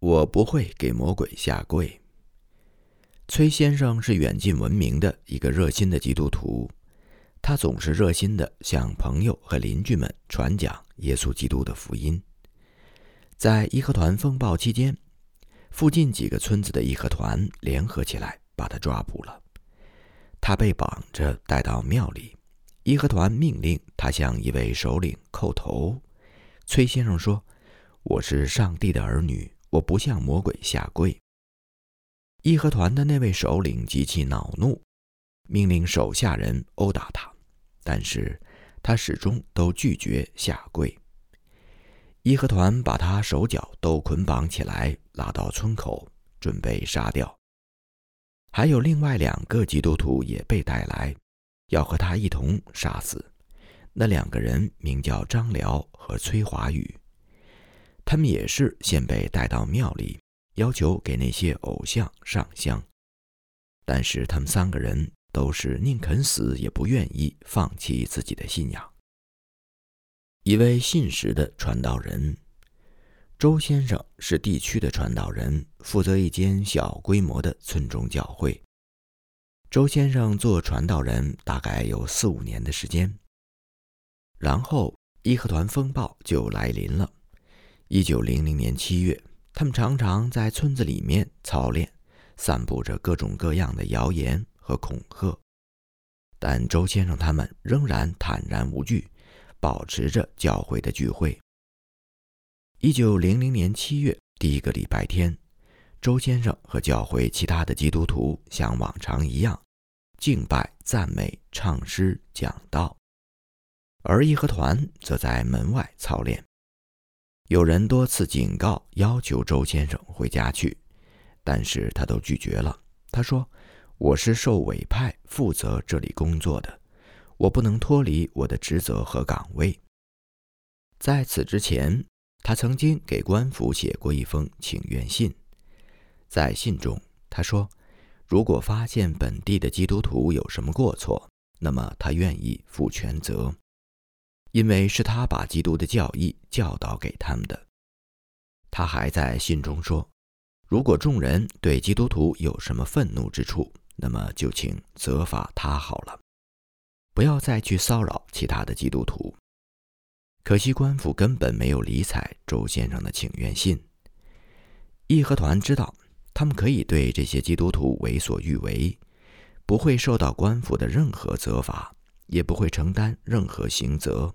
我不会给魔鬼下跪。崔先生是远近闻名的一个热心的基督徒，他总是热心的向朋友和邻居们传讲耶稣基督的福音。在义和团风暴期间，附近几个村子的义和团联合起来把他抓捕了，他被绑着带到庙里。义和团命令他向一位首领叩头。崔先生说：“我是上帝的儿女，我不向魔鬼下跪。”义和团的那位首领极其恼怒，命令手下人殴打他，但是他始终都拒绝下跪。义和团把他手脚都捆绑起来，拉到村口，准备杀掉。还有另外两个基督徒也被带来。要和他一同杀死。那两个人名叫张辽和崔华宇，他们也是先被带到庙里，要求给那些偶像上香。但是他们三个人都是宁肯死也不愿意放弃自己的信仰。一位信实的传道人，周先生是地区的传道人，负责一间小规模的村中教会。周先生做传道人大概有四五年的时间，然后义和团风暴就来临了。一九零零年七月，他们常常在村子里面操练，散布着各种各样的谣言和恐吓，但周先生他们仍然坦然无惧，保持着教会的聚会。一九零零年七月第一个礼拜天。周先生和教会其他的基督徒像往常一样敬拜、赞美、唱诗、讲道，而义和团则在门外操练。有人多次警告、要求周先生回家去，但是他都拒绝了。他说：“我是受委派负责这里工作的，我不能脱离我的职责和岗位。”在此之前，他曾经给官府写过一封请愿信。在信中，他说：“如果发现本地的基督徒有什么过错，那么他愿意负全责，因为是他把基督的教义教导给他们的。”他还在信中说：“如果众人对基督徒有什么愤怒之处，那么就请责罚他好了，不要再去骚扰其他的基督徒。”可惜官府根本没有理睬周先生的请愿信。义和团知道。他们可以对这些基督徒为所欲为，不会受到官府的任何责罚，也不会承担任何刑责。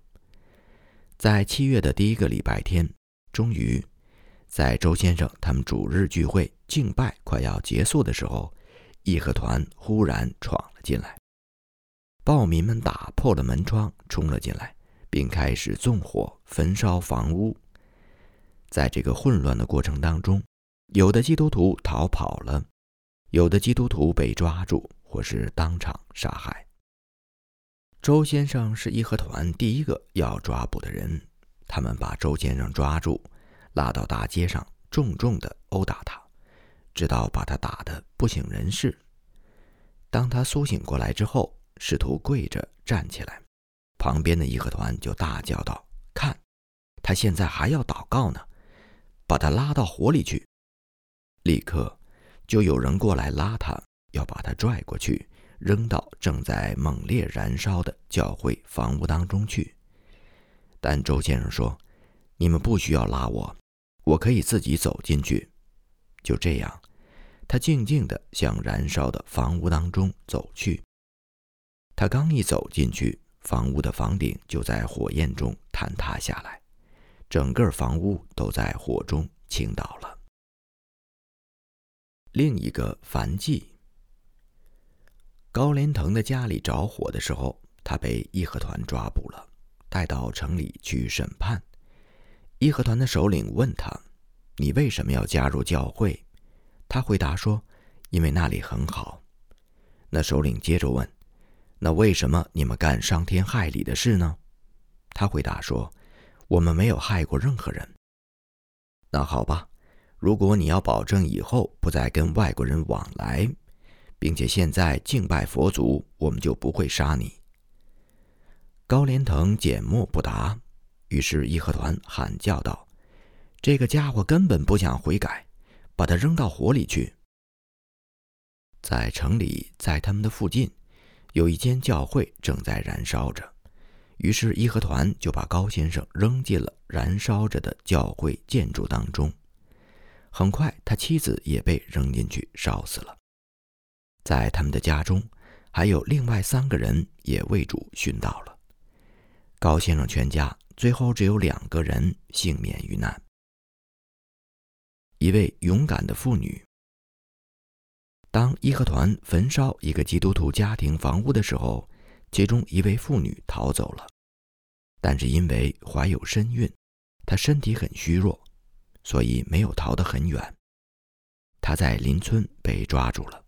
在七月的第一个礼拜天，终于，在周先生他们主日聚会敬拜快要结束的时候，义和团忽然闯了进来，暴民们打破了门窗冲了进来，并开始纵火焚烧房屋。在这个混乱的过程当中。有的基督徒逃跑了，有的基督徒被抓住或是当场杀害。周先生是义和团第一个要抓捕的人，他们把周先生抓住，拉到大街上，重重的殴打他，直到把他打得不省人事。当他苏醒过来之后，试图跪着站起来，旁边的义和团就大叫道：“看，他现在还要祷告呢，把他拉到火里去！”立刻，就有人过来拉他，要把他拽过去，扔到正在猛烈燃烧的教会房屋当中去。但周先生说：“你们不需要拉我，我可以自己走进去。”就这样，他静静地向燃烧的房屋当中走去。他刚一走进去，房屋的房顶就在火焰中坍塌下来，整个房屋都在火中倾倒了。另一个凡纪，高连腾的家里着火的时候，他被义和团抓捕了，带到城里去审判。义和团的首领问他：“你为什么要加入教会？”他回答说：“因为那里很好。”那首领接着问：“那为什么你们干伤天害理的事呢？”他回答说：“我们没有害过任何人。”那好吧。如果你要保证以后不再跟外国人往来，并且现在敬拜佛祖，我们就不会杀你。高连腾缄默不答，于是义和团喊叫道：“这个家伙根本不想悔改，把他扔到火里去。”在城里，在他们的附近，有一间教会正在燃烧着，于是义和团就把高先生扔进了燃烧着的教会建筑当中。很快，他妻子也被扔进去烧死了。在他们的家中，还有另外三个人也为主殉道了。高先生全家最后只有两个人幸免于难。一位勇敢的妇女。当义和团焚烧一个基督徒家庭房屋的时候，其中一位妇女逃走了，但是因为怀有身孕，她身体很虚弱，所以没有逃得很远。她在邻村被抓住了，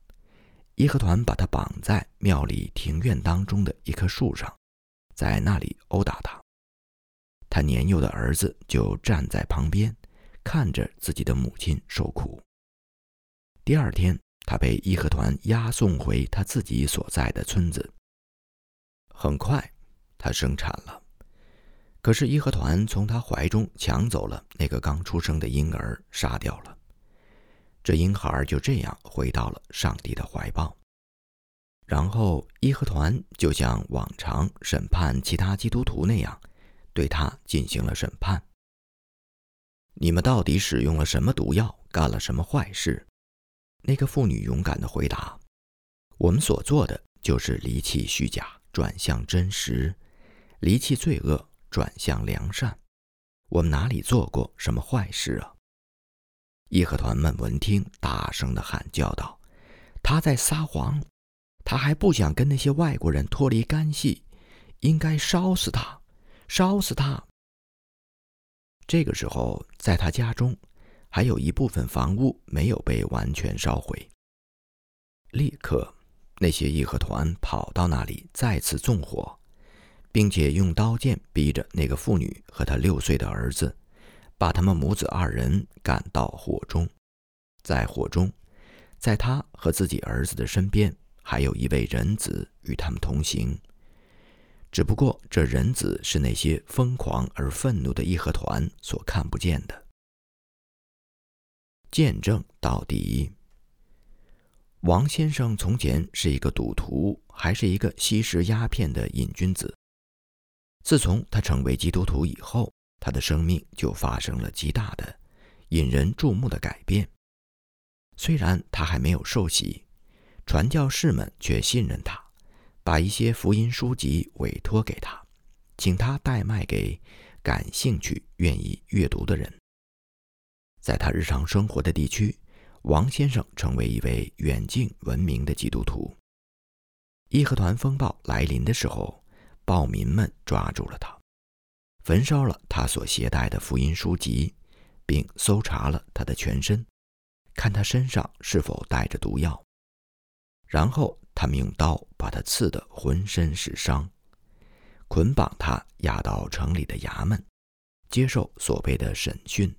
义和团把他绑在庙里庭院当中的一棵树上，在那里殴打他。他年幼的儿子就站在旁边，看着自己的母亲受苦。第二天。他被义和团押送回他自己所在的村子。很快，他生产了，可是义和团从他怀中抢走了那个刚出生的婴儿，杀掉了。这婴孩就这样回到了上帝的怀抱。然后，义和团就像往常审判其他基督徒那样，对他进行了审判。你们到底使用了什么毒药，干了什么坏事？那个妇女勇敢地回答：“我们所做的就是离弃虚假，转向真实；离弃罪恶，转向良善。我们哪里做过什么坏事啊？”义和团们闻听，大声地喊叫道：“他在撒谎！他还不想跟那些外国人脱离干系，应该烧死他，烧死他！”这个时候，在他家中。还有一部分房屋没有被完全烧毁。立刻，那些义和团跑到那里，再次纵火，并且用刀剑逼着那个妇女和她六岁的儿子，把他们母子二人赶到火中。在火中，在他和自己儿子的身边，还有一位人子与他们同行。只不过，这人子是那些疯狂而愤怒的义和团所看不见的。见证到底。王先生从前是一个赌徒，还是一个吸食鸦片的瘾君子。自从他成为基督徒以后，他的生命就发生了极大的、引人注目的改变。虽然他还没有受洗，传教士们却信任他，把一些福音书籍委托给他，请他代卖给感兴趣、愿意阅读的人。在他日常生活的地区，王先生成为一位远近闻名的基督徒。义和团风暴来临的时候，暴民们抓住了他，焚烧了他所携带的福音书籍，并搜查了他的全身，看他身上是否带着毒药。然后他们用刀把他刺得浑身是伤，捆绑他押到城里的衙门，接受所谓的审讯。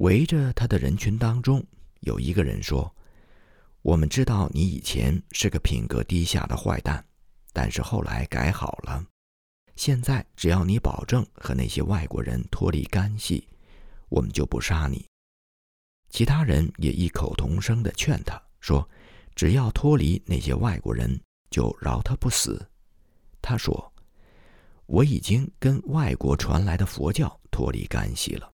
围着他的人群当中，有一个人说：“我们知道你以前是个品格低下的坏蛋，但是后来改好了。现在只要你保证和那些外国人脱离干系，我们就不杀你。”其他人也异口同声地劝他说：“只要脱离那些外国人，就饶他不死。”他说：“我已经跟外国传来的佛教脱离干系了。”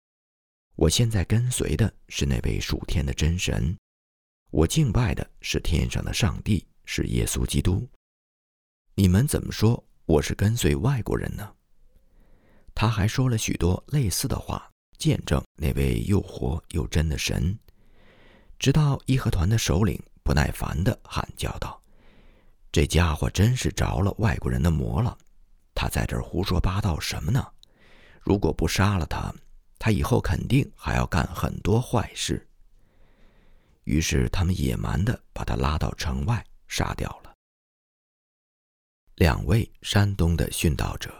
我现在跟随的是那位属天的真神，我敬拜的是天上的上帝，是耶稣基督。你们怎么说我是跟随外国人呢？他还说了许多类似的话，见证那位又活又真的神。直到义和团的首领不耐烦地喊叫道：“这家伙真是着了外国人的魔了！他在这儿胡说八道什么呢？如果不杀了他……”他以后肯定还要干很多坏事。于是他们野蛮地把他拉到城外杀掉了。两位山东的殉道者，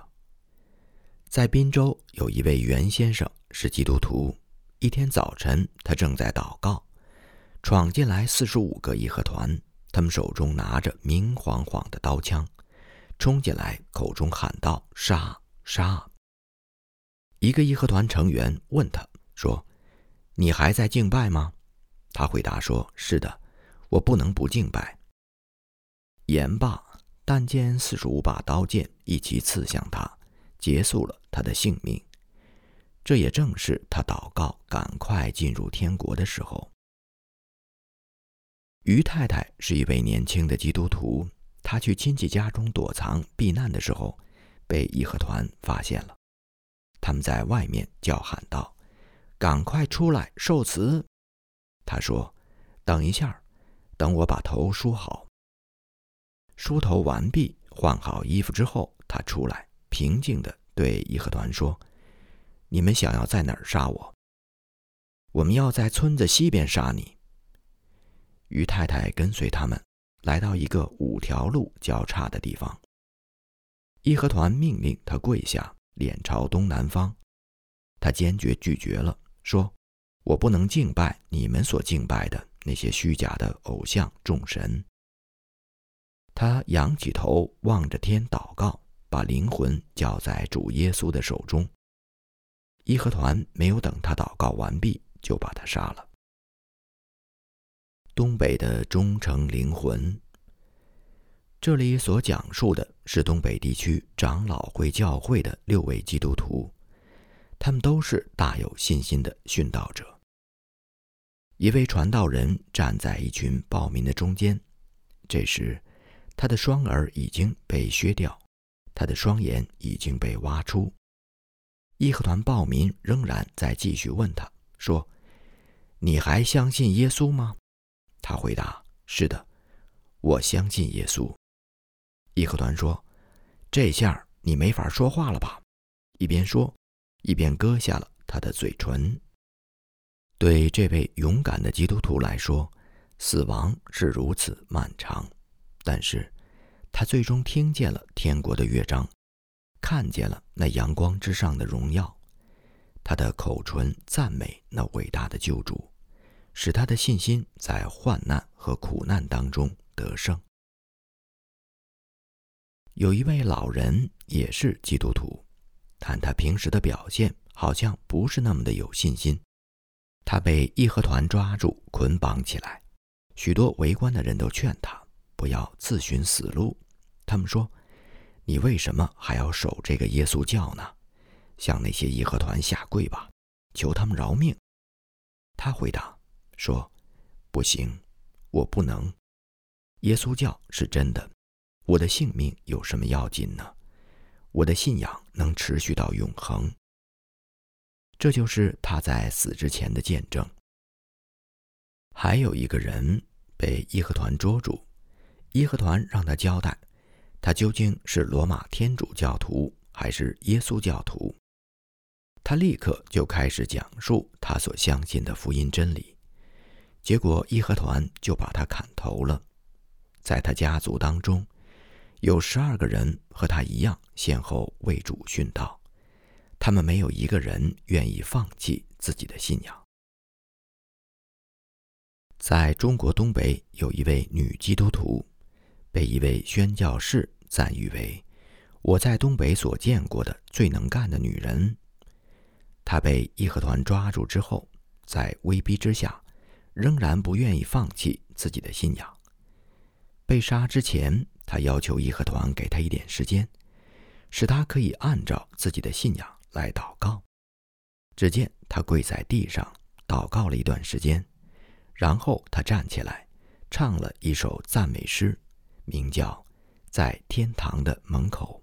在滨州有一位袁先生是基督徒。一天早晨，他正在祷告，闯进来四十五个义和团，他们手中拿着明晃晃的刀枪，冲进来，口中喊道：“杀！杀！”一个义和团成员问他说：“你还在敬拜吗？”他回答说：“是的，我不能不敬拜。”言罢，但见四十五把刀剑一齐刺向他，结束了他的性命。这也正是他祷告赶快进入天国的时候。于太太是一位年轻的基督徒，她去亲戚家中躲藏避难的时候，被义和团发现了。他们在外面叫喊道：“赶快出来受死！”他说：“等一下，等我把头梳好。”梳头完毕，换好衣服之后，他出来，平静地对义和团说：“你们想要在哪儿杀我？我们要在村子西边杀你。”于太太跟随他们，来到一个五条路交叉的地方。义和团命令他跪下，脸朝东南方。他坚决拒绝了，说：“我不能敬拜你们所敬拜的那些虚假的偶像众神。”他仰起头望着天祷告，把灵魂交在主耶稣的手中。义和团没有等他祷告完毕，就把他杀了。东北的忠诚灵魂。这里所讲述的是东北地区长老会教会的六位基督徒，他们都是大有信心的殉道者。一位传道人站在一群暴民的中间，这时。他的双耳已经被削掉，他的双眼已经被挖出。义和团暴民仍然在继续问他说：“你还相信耶稣吗？”他回答：“是的，我相信耶稣。”义和团说：“这下你没法说话了吧？”一边说，一边割下了他的嘴唇。对这位勇敢的基督徒来说，死亡是如此漫长。但是，他最终听见了天国的乐章，看见了那阳光之上的荣耀。他的口唇赞美那伟大的救主，使他的信心在患难和苦难当中得胜。有一位老人也是基督徒，但他平时的表现好像不是那么的有信心。他被义和团抓住，捆绑起来，许多围观的人都劝他。不要自寻死路，他们说：“你为什么还要守这个耶稣教呢？向那些义和团下跪吧，求他们饶命。”他回答说：“不行，我不能。耶稣教是真的，我的性命有什么要紧呢？我的信仰能持续到永恒。”这就是他在死之前的见证。还有一个人被义和团捉住。义和团让他交代，他究竟是罗马天主教徒还是耶稣教徒。他立刻就开始讲述他所相信的福音真理，结果义和团就把他砍头了。在他家族当中，有十二个人和他一样先后为主殉道，他们没有一个人愿意放弃自己的信仰。在中国东北有一位女基督徒。被一位宣教士赞誉为我在东北所见过的最能干的女人。她被义和团抓住之后，在威逼之下，仍然不愿意放弃自己的信仰。被杀之前，他要求义和团给他一点时间，使他可以按照自己的信仰来祷告。只见他跪在地上祷告了一段时间，然后他站起来，唱了一首赞美诗。名叫《在天堂的门口》。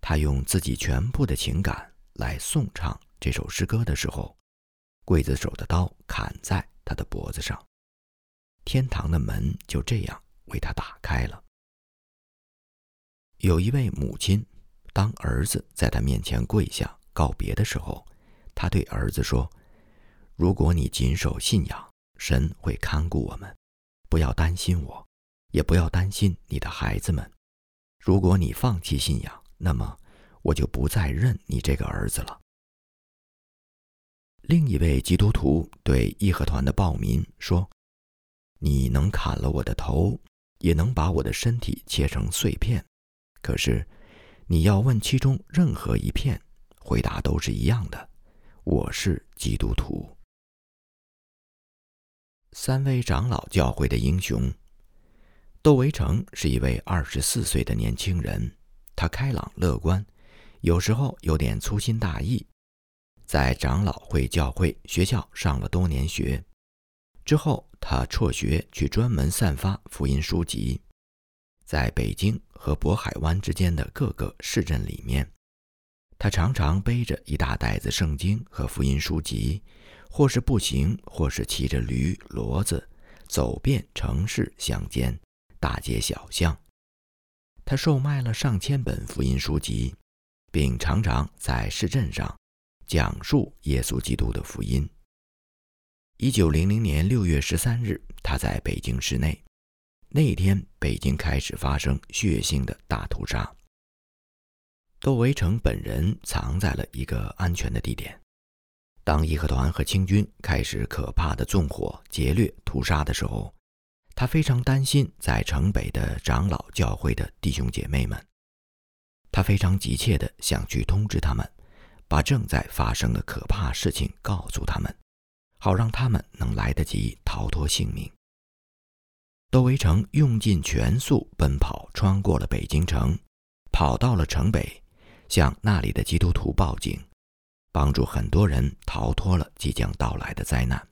他用自己全部的情感来颂唱这首诗歌的时候，刽子手的刀砍在他的脖子上，天堂的门就这样为他打开了。有一位母亲，当儿子在他面前跪下告别的时候，他对儿子说：“如果你谨守信仰，神会看顾我们，不要担心我。”也不要担心你的孩子们。如果你放弃信仰，那么我就不再认你这个儿子了。另一位基督徒对义和团的暴民说：“你能砍了我的头，也能把我的身体切成碎片，可是你要问其中任何一片，回答都是一样的。我是基督徒。”三位长老教会的英雄。窦维成是一位二十四岁的年轻人，他开朗乐观，有时候有点粗心大意。在长老会教会学校上了多年学之后，他辍学去专门散发福音书籍，在北京和渤海湾之间的各个市镇里面，他常常背着一大袋子圣经和福音书籍。或是步行，或是骑着驴骡子，走遍城市乡间、大街小巷。他售卖了上千本福音书籍，并常常在市镇上讲述耶稣基督的福音。一九零零年六月十三日，他在北京市内。那一天，北京开始发生血腥的大屠杀。窦维成本人藏在了一个安全的地点。当义和团和清军开始可怕的纵火、劫掠、屠杀的时候，他非常担心在城北的长老教会的弟兄姐妹们。他非常急切地想去通知他们，把正在发生的可怕事情告诉他们，好让他们能来得及逃脱性命。窦维成用尽全速奔跑，穿过了北京城，跑到了城北，向那里的基督徒报警。帮助很多人逃脱了即将到来的灾难。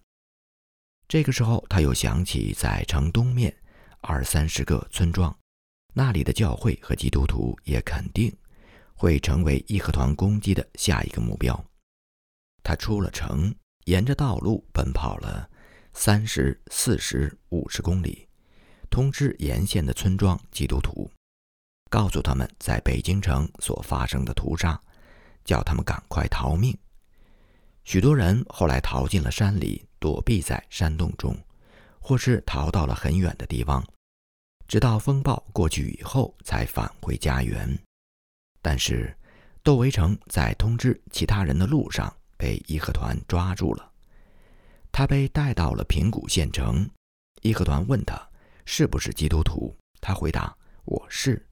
这个时候，他又想起在城东面二三十个村庄，那里的教会和基督徒也肯定会成为义和团攻击的下一个目标。他出了城，沿着道路奔跑了三十四十五十公里，通知沿线的村庄基督徒，告诉他们在北京城所发生的屠杀。叫他们赶快逃命。许多人后来逃进了山里，躲避在山洞中，或是逃到了很远的地方，直到风暴过去以后才返回家园。但是，窦维成在通知其他人的路上被义和团抓住了。他被带到了平谷县城。义和团问他是不是基督徒，他回答：“我是。”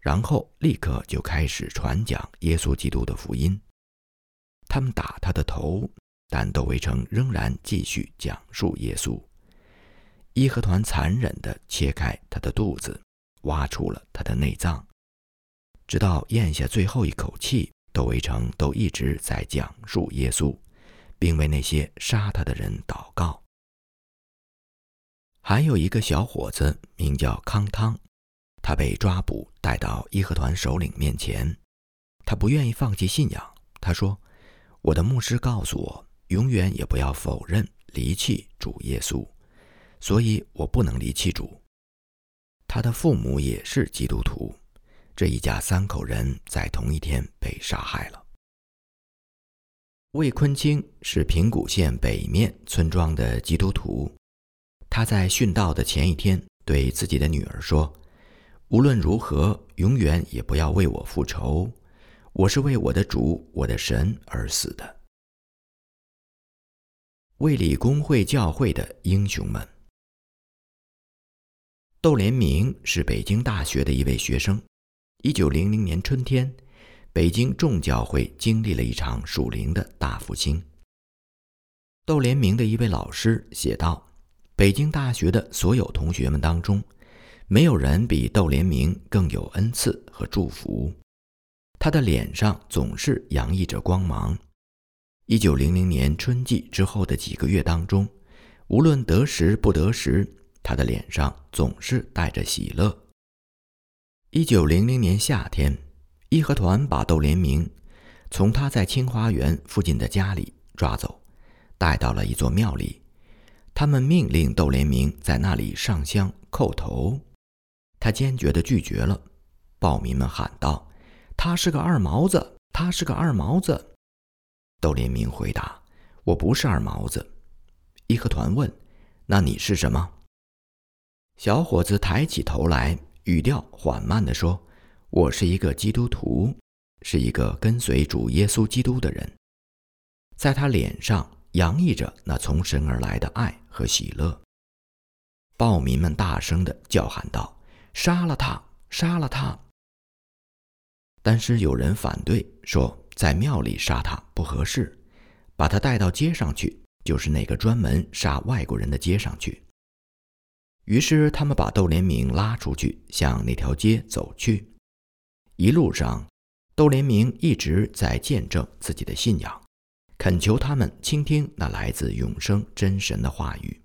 然后立刻就开始传讲耶稣基督的福音。他们打他的头，但窦维成仍然继续讲述耶稣。义和团残忍地切开他的肚子，挖出了他的内脏，直到咽下最后一口气，窦维成都一直在讲述耶稣，并为那些杀他的人祷告。还有一个小伙子，名叫康汤。他被抓捕，带到义和团首领面前。他不愿意放弃信仰。他说：“我的牧师告诉我，永远也不要否认、离弃主耶稣，所以我不能离弃主。”他的父母也是基督徒。这一家三口人在同一天被杀害了。魏坤清是平谷县北面村庄的基督徒。他在殉道的前一天对自己的女儿说。无论如何，永远也不要为我复仇。我是为我的主、我的神而死的。卫理公会教会的英雄们。窦连明是北京大学的一位学生。一九零零年春天，北京众教会经历了一场属灵的大复兴。窦连明的一位老师写道：“北京大学的所有同学们当中。”没有人比窦连明更有恩赐和祝福，他的脸上总是洋溢着光芒。一九零零年春季之后的几个月当中，无论得时不得时，他的脸上总是带着喜乐。一九零零年夏天，义和团把窦连明从他在清华园附近的家里抓走，带到了一座庙里。他们命令窦连明在那里上香叩头。他坚决地拒绝了，暴民们喊道：“他是个二毛子，他是个二毛子。”窦连明回答：“我不是二毛子。”义和团问：“那你是什么？”小伙子抬起头来，语调缓慢地说：“我是一个基督徒，是一个跟随主耶稣基督的人。”在他脸上洋溢着那从神而来的爱和喜乐。暴民们大声地叫喊道。杀了他！杀了他！但是有人反对，说在庙里杀他不合适，把他带到街上去，就是那个专门杀外国人的街上去。于是他们把窦连明拉出去，向那条街走去。一路上，窦连明一直在见证自己的信仰，恳求他们倾听那来自永生真神的话语。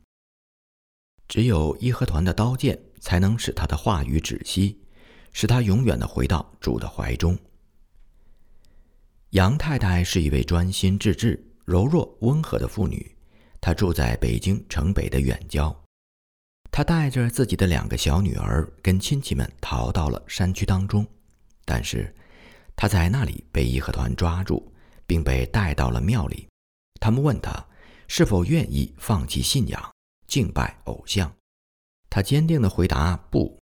只有义和团的刀剑才能使他的话语止息，使他永远的回到主的怀中。杨太太是一位专心致志、柔弱温和的妇女，她住在北京城北的远郊。她带着自己的两个小女儿跟亲戚们逃到了山区当中，但是她在那里被义和团抓住，并被带到了庙里。他们问她是否愿意放弃信仰。敬拜偶像，他坚定地回答不。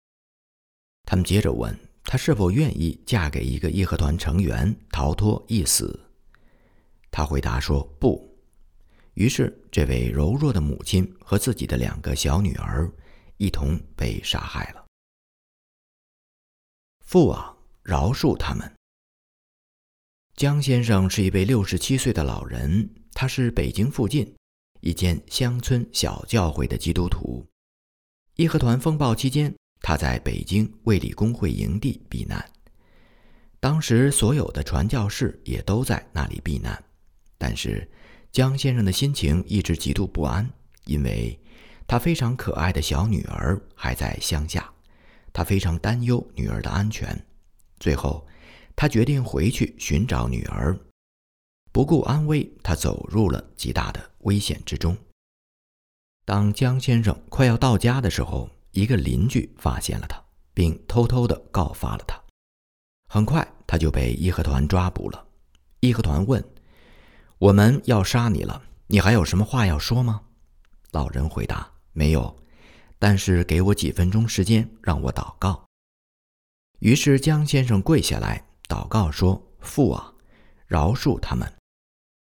他们接着问她是否愿意嫁给一个义和团成员，逃脱一死。他回答说不。于是，这位柔弱的母亲和自己的两个小女儿一同被杀害了。父啊，饶恕他们。江先生是一位六十七岁的老人，他是北京附近。一间乡村小教会的基督徒，义和团风暴期间，他在北京卫理公会营地避难。当时所有的传教士也都在那里避难，但是江先生的心情一直极度不安，因为他非常可爱的小女儿还在乡下，他非常担忧女儿的安全。最后，他决定回去寻找女儿。不顾安危，他走入了极大的危险之中。当江先生快要到家的时候，一个邻居发现了他，并偷偷的告发了他。很快，他就被义和团抓捕了。义和团问：“我们要杀你了，你还有什么话要说吗？”老人回答：“没有，但是给我几分钟时间，让我祷告。”于是江先生跪下来祷告说：“父啊，饶恕他们。”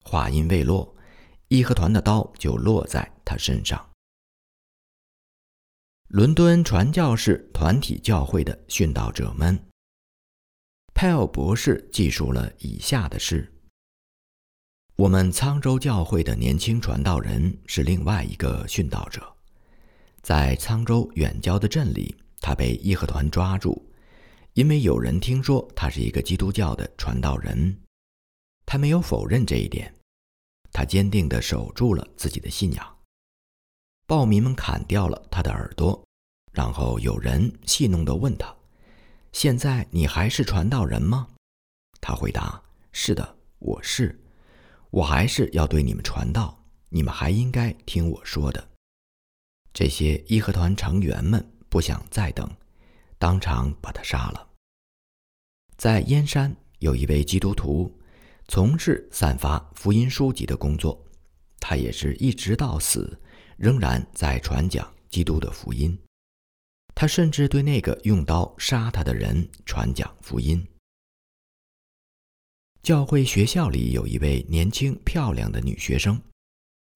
话音未落，义和团的刀就落在他身上。伦敦传教士团体教会的殉道者们，派奥博士记述了以下的事：我们沧州教会的年轻传道人是另外一个殉道者，在沧州远郊的镇里，他被义和团抓住，因为有人听说他是一个基督教的传道人。他没有否认这一点，他坚定地守住了自己的信仰。暴民们砍掉了他的耳朵，然后有人戏弄地问他：“现在你还是传道人吗？”他回答：“是的，我是。我还是要对你们传道，你们还应该听我说的。”这些义和团成员们不想再等，当场把他杀了。在燕山有一位基督徒。从事散发福音书籍的工作，他也是一直到死，仍然在传讲基督的福音。他甚至对那个用刀杀他的人传讲福音。教会学校里有一位年轻漂亮的女学生，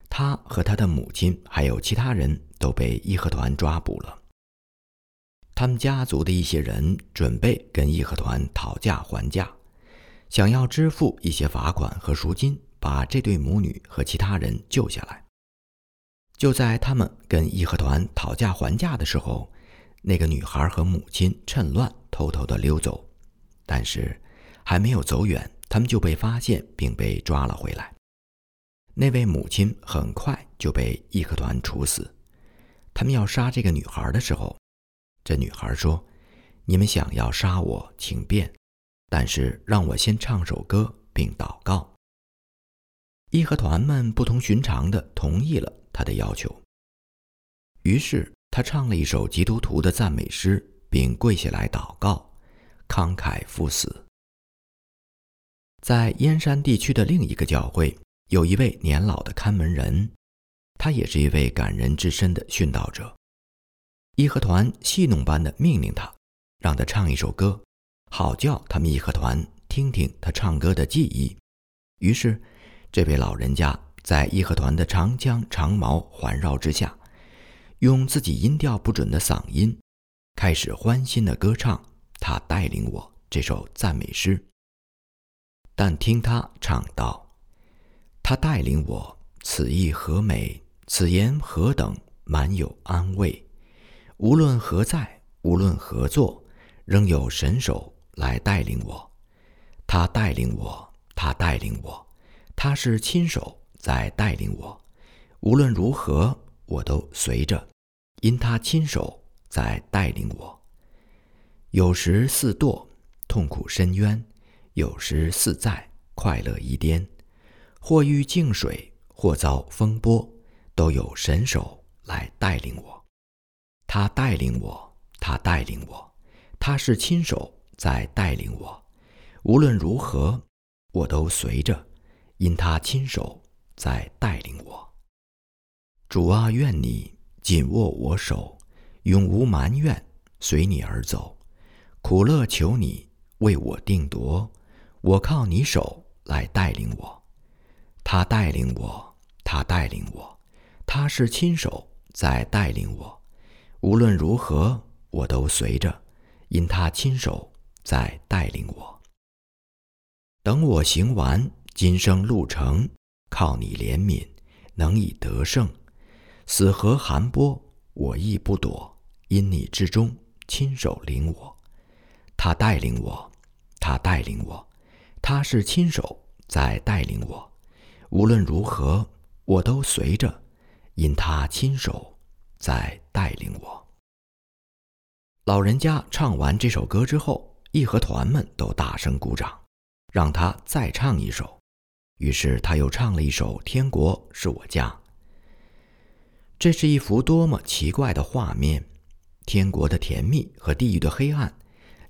她和她的母亲还有其他人都被义和团抓捕了。他们家族的一些人准备跟义和团讨价还价。想要支付一些罚款和赎金，把这对母女和其他人救下来。就在他们跟义和团讨价还价的时候，那个女孩和母亲趁乱偷偷的溜走，但是还没有走远，他们就被发现并被抓了回来。那位母亲很快就被义和团处死。他们要杀这个女孩的时候，这女孩说：“你们想要杀我，请便。”但是让我先唱首歌并祷告。义和团们不同寻常的同意了他的要求。于是他唱了一首基督徒的赞美诗，并跪下来祷告，慷慨赴死。在燕山地区的另一个教会，有一位年老的看门人，他也是一位感人至深的殉道者。义和团戏弄般的命令他，让他唱一首歌。好叫他们义和团听听他唱歌的技艺。于是，这位老人家在义和团的长枪长矛环绕之下，用自己音调不准的嗓音，开始欢欣的歌唱。他带领我这首赞美诗。但听他唱道：“他带领我此意何美？此言何等满有安慰？无论何在，无论何作，仍有神手来带领我。他带领我，他带领我，他是亲手在带领我。无论如何，我都随着，因他亲手在带领我。有时似堕痛苦深渊，有时似在快乐一颠，或遇静水，或遭风波，都有神手来带领我。他带领我，他带领我，他是亲手在带领我。无论如何，我都随着，因他亲手在带领我。主啊，愿你紧握我手，永无埋怨，随你而走。苦乐求你为我定夺，我靠你手来带领我。他带领我，他带领我，他是亲手在带领我。无论如何，我都随着，因他亲手在带领我。等我行完今生路程，靠你怜悯，能以得胜。死河寒波，我亦不躲，因你之中亲手领我。他带领我，他带领我，他是亲手在带领我。无论如何，我都随着，因他亲手在带领我。老人家唱完这首歌之后，义和团们都大声鼓掌，让他再唱一首。于是他又唱了一首《天国是我家》。这是一幅多么奇怪的画面！天国的甜蜜和地狱的黑暗。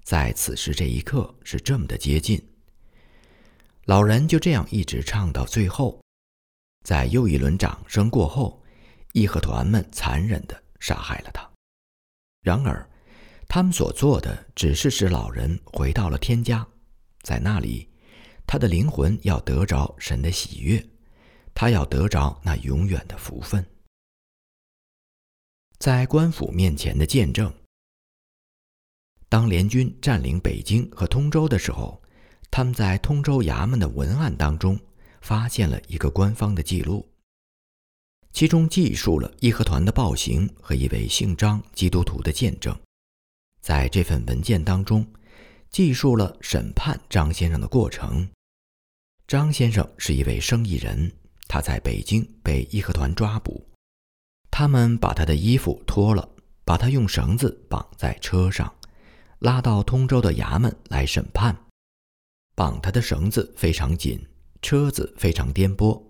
在此时这一刻是这么的接近。老人就这样一直唱到最后，在又一轮掌声过后，义和团们残忍地杀害了他。然而，他们所做的只是使老人回到了天家，在那里，他的灵魂要得着神的喜悦，他要得着那永远的福分。在官府面前的见证。当联军占领北京和通州的时候，他们在通州衙门的文案当中发现了一个官方的记录，其中记述了义和团的暴行和一位姓张基督徒的见证。在这份文件当中，记述了审判张先生的过程。张先生是一位生意人，他在北京被义和团抓捕，他们把他的衣服脱了，把他用绳子绑在车上。拉到通州的衙门来审判，绑他的绳子非常紧，车子非常颠簸。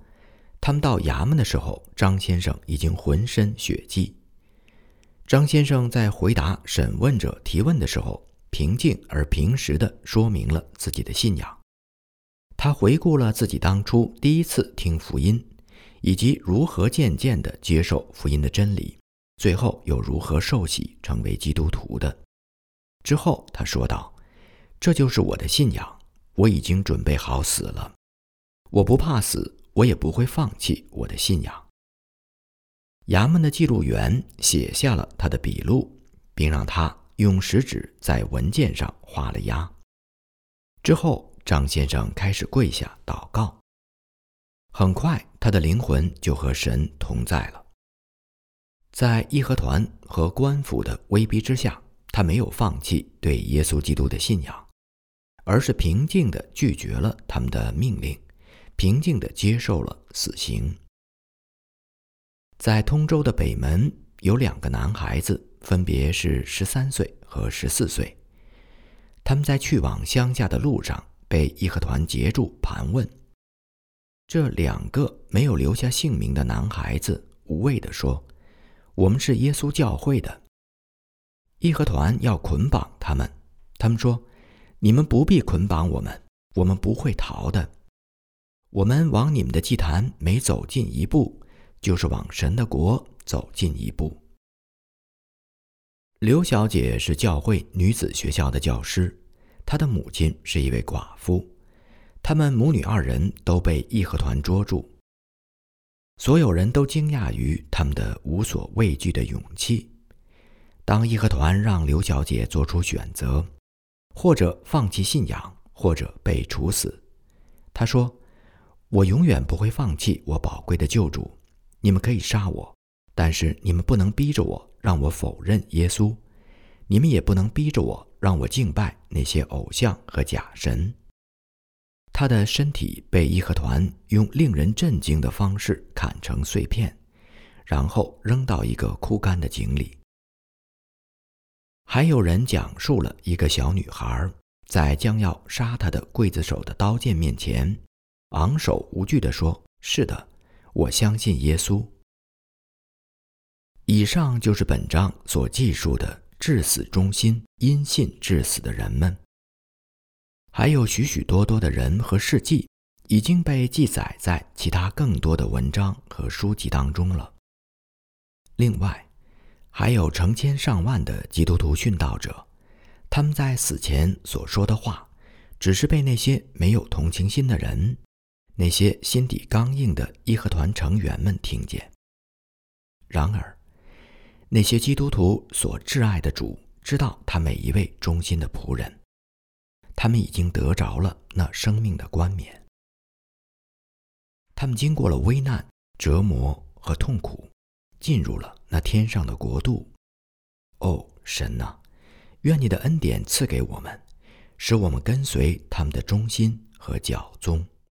他们到衙门的时候，张先生已经浑身血迹。张先生在回答审问者提问的时候，平静而平实地说明了自己的信仰。他回顾了自己当初第一次听福音，以及如何渐渐地接受福音的真理，最后又如何受洗成为基督徒的。之后，他说道：“这就是我的信仰，我已经准备好死了。我不怕死，我也不会放弃我的信仰。”衙门的记录员写下了他的笔录，并让他用食指在文件上画了押。之后，张先生开始跪下祷告。很快，他的灵魂就和神同在了。在义和团和官府的威逼之下。他没有放弃对耶稣基督的信仰，而是平静地拒绝了他们的命令，平静地接受了死刑。在通州的北门有两个男孩子，分别是十三岁和十四岁。他们在去往乡下的路上被义和团截住盘问。这两个没有留下姓名的男孩子无畏地说：“我们是耶稣教会的。”义和团要捆绑他们，他们说：“你们不必捆绑我们，我们不会逃的。我们往你们的祭坛每走近一步，就是往神的国走近一步。”刘小姐是教会女子学校的教师，她的母亲是一位寡妇，他们母女二人都被义和团捉住。所有人都惊讶于他们的无所畏惧的勇气。当义和团让刘小姐做出选择，或者放弃信仰，或者被处死，她说：“我永远不会放弃我宝贵的救主。你们可以杀我，但是你们不能逼着我让我否认耶稣。你们也不能逼着我让我敬拜那些偶像和假神。他的身体被义和团用令人震惊的方式砍成碎片，然后扔到一个枯干的井里。还有人讲述了一个小女孩在将要杀她的刽子手的刀剑面前，昂首无惧地说：“是的，我相信耶稣。”以上就是本章所记述的。至死忠心、因信致死的人们，还有许许多多的人和事迹，已经被记载在其他更多的文章和书籍当中了。另外，还有成千上万的基督徒殉道者，他们在死前所说的话，只是被那些没有同情心的人、那些心底刚硬的义和团成员们听见。然而，那些基督徒所挚爱的主知道他每一位忠心的仆人，他们已经得着了那生命的冠冕。他们经过了危难、折磨和痛苦，进入了那天上的国度。哦，神呐，愿你的恩典赐给我们，使我们跟随他们的忠心和教宗。